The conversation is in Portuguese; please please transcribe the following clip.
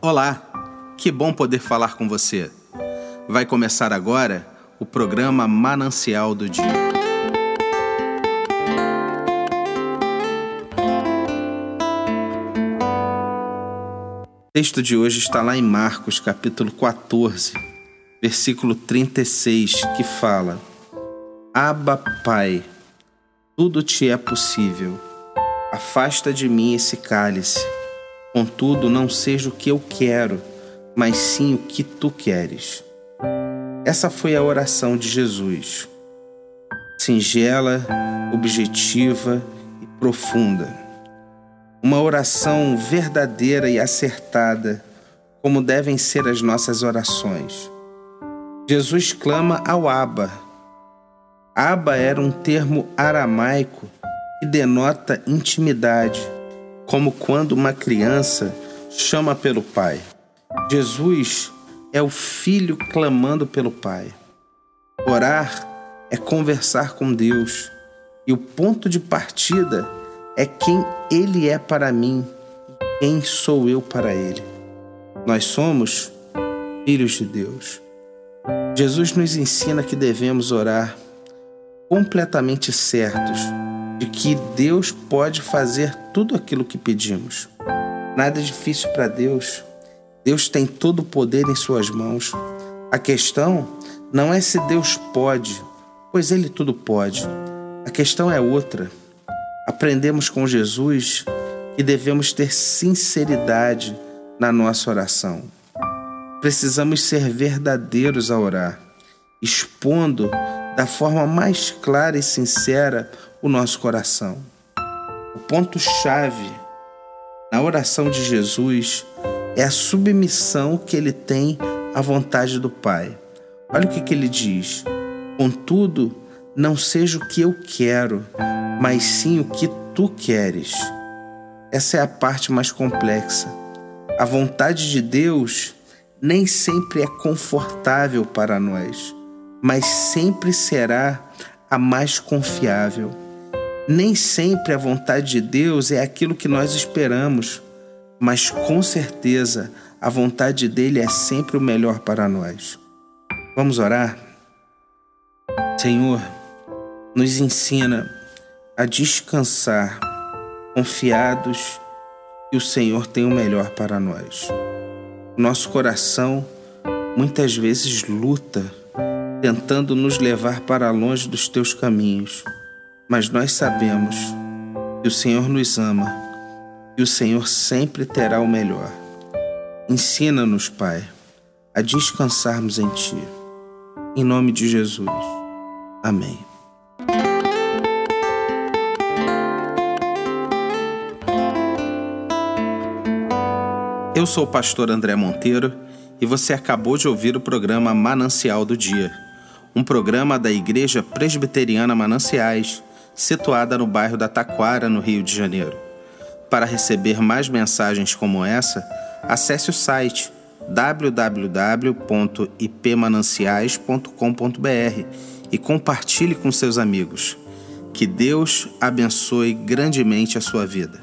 Olá, que bom poder falar com você. Vai começar agora o programa Manancial do Dia. O texto de hoje está lá em Marcos, capítulo 14, versículo 36, que fala: Aba, Pai, tudo te é possível. Afasta de mim esse cálice Contudo, não seja o que eu quero, mas sim o que tu queres. Essa foi a oração de Jesus. Singela, objetiva e profunda. Uma oração verdadeira e acertada, como devem ser as nossas orações. Jesus clama ao Abba. Abba era um termo aramaico que denota intimidade como quando uma criança chama pelo pai. Jesus é o filho clamando pelo pai. Orar é conversar com Deus e o ponto de partida é quem Ele é para mim e quem sou eu para Ele. Nós somos filhos de Deus. Jesus nos ensina que devemos orar completamente certos de que Deus pode fazer tudo aquilo que pedimos. Nada é difícil para Deus. Deus tem todo o poder em Suas mãos. A questão não é se Deus pode, pois Ele tudo pode. A questão é outra. Aprendemos com Jesus que devemos ter sinceridade na nossa oração. Precisamos ser verdadeiros a orar, expondo da forma mais clara e sincera o nosso coração. O ponto-chave na oração de Jesus é a submissão que ele tem à vontade do Pai. Olha o que, que ele diz: Contudo, não seja o que eu quero, mas sim o que tu queres. Essa é a parte mais complexa. A vontade de Deus nem sempre é confortável para nós, mas sempre será a mais confiável. Nem sempre a vontade de Deus é aquilo que nós esperamos, mas com certeza a vontade dele é sempre o melhor para nós. Vamos orar? Senhor, nos ensina a descansar, confiados que o Senhor tem o melhor para nós. Nosso coração muitas vezes luta, tentando nos levar para longe dos teus caminhos mas nós sabemos que o Senhor nos ama e o Senhor sempre terá o melhor. Ensina-nos, Pai, a descansarmos em Ti. Em nome de Jesus. Amém. Eu sou o pastor André Monteiro e você acabou de ouvir o programa Manancial do Dia, um programa da Igreja Presbiteriana Mananciais situada no bairro da Taquara, no Rio de Janeiro. Para receber mais mensagens como essa, acesse o site www.ipmananciais.com.br e compartilhe com seus amigos. Que Deus abençoe grandemente a sua vida.